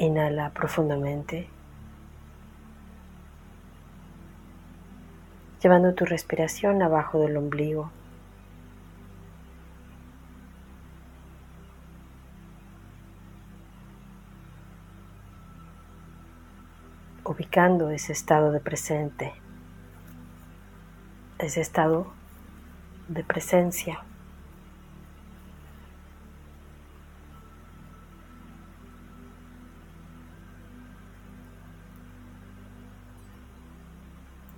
Inhala profundamente, llevando tu respiración abajo del ombligo. ubicando ese estado de presente, ese estado de presencia.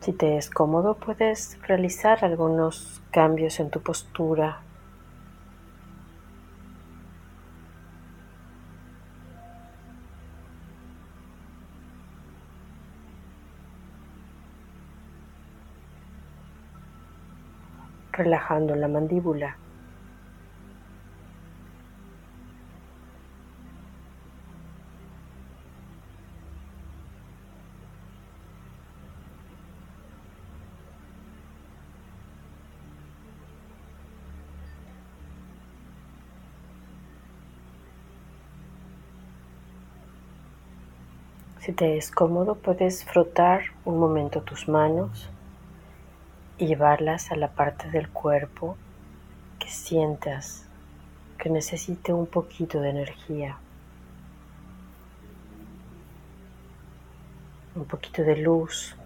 Si te es cómodo, puedes realizar algunos cambios en tu postura. relajando la mandíbula. Si te es cómodo, puedes frotar un momento tus manos y llevarlas a la parte del cuerpo que sientas que necesite un poquito de energía, un poquito de luz.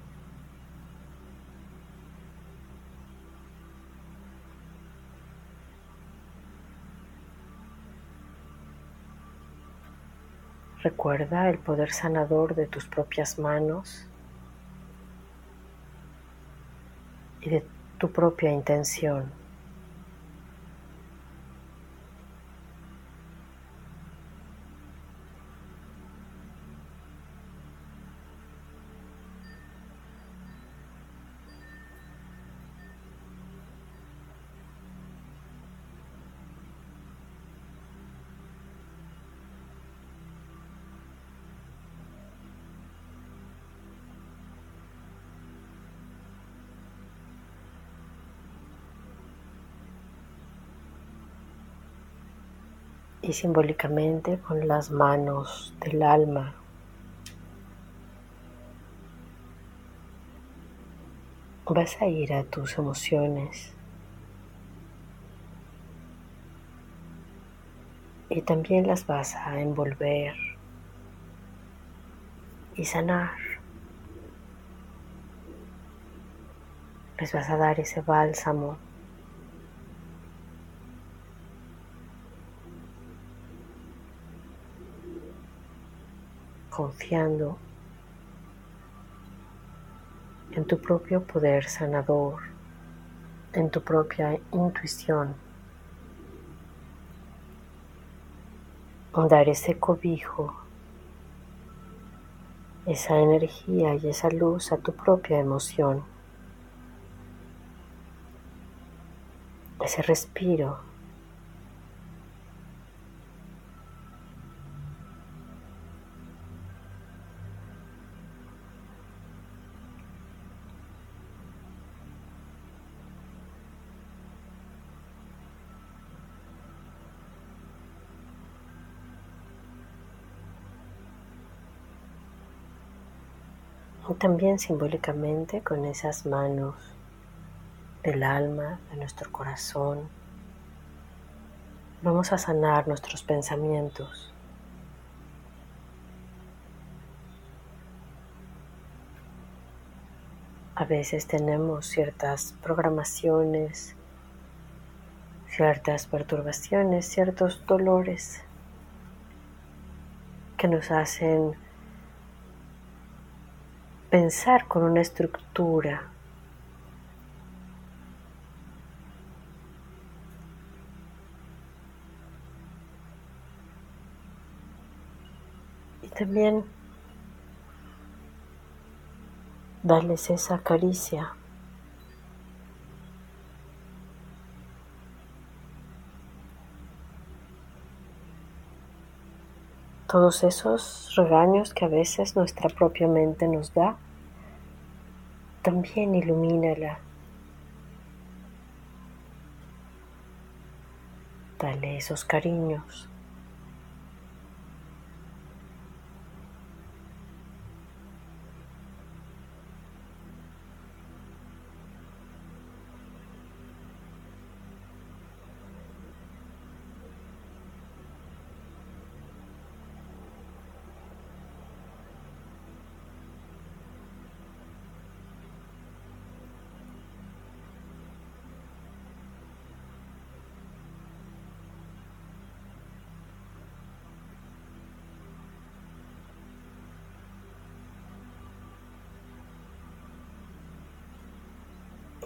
Recuerda el poder sanador de tus propias manos y de tu propia intención. Y simbólicamente con las manos del alma. Vas a ir a tus emociones y también las vas a envolver y sanar. Les vas a dar ese bálsamo confiando en tu propio poder sanador, en tu propia intuición. Dar ese cobijo, esa energía y esa luz a tu propia emoción. Ese respiro también simbólicamente con esas manos del alma, de nuestro corazón, vamos a sanar nuestros pensamientos. A veces tenemos ciertas programaciones, ciertas perturbaciones, ciertos dolores que nos hacen pensar con una estructura. También darles esa caricia. Todos esos regaños que a veces nuestra propia mente nos da, también ilumínala. Dale esos cariños.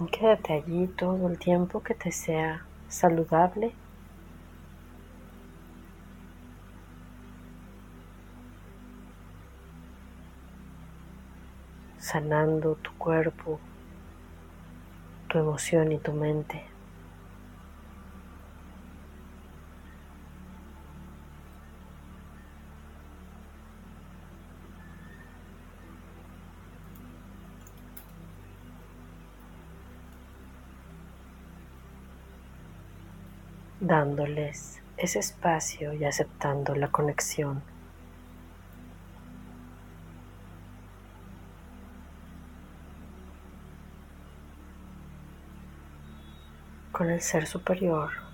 Quédate allí todo el tiempo que te sea saludable. sanando tu cuerpo, tu emoción y tu mente. Dándoles ese espacio y aceptando la conexión. con el ser superior.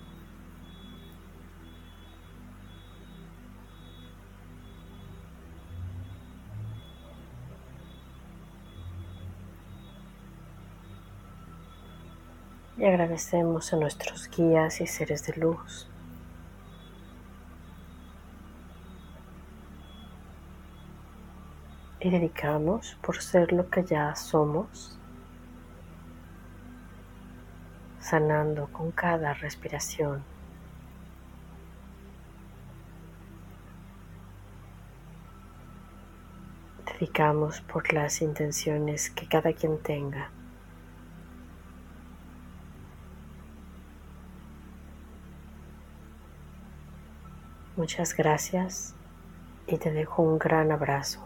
Y agradecemos a nuestros guías y seres de luz. Y dedicamos por ser lo que ya somos, sanando con cada respiración. Dedicamos por las intenciones que cada quien tenga. Muchas gracias y te dejo un gran abrazo.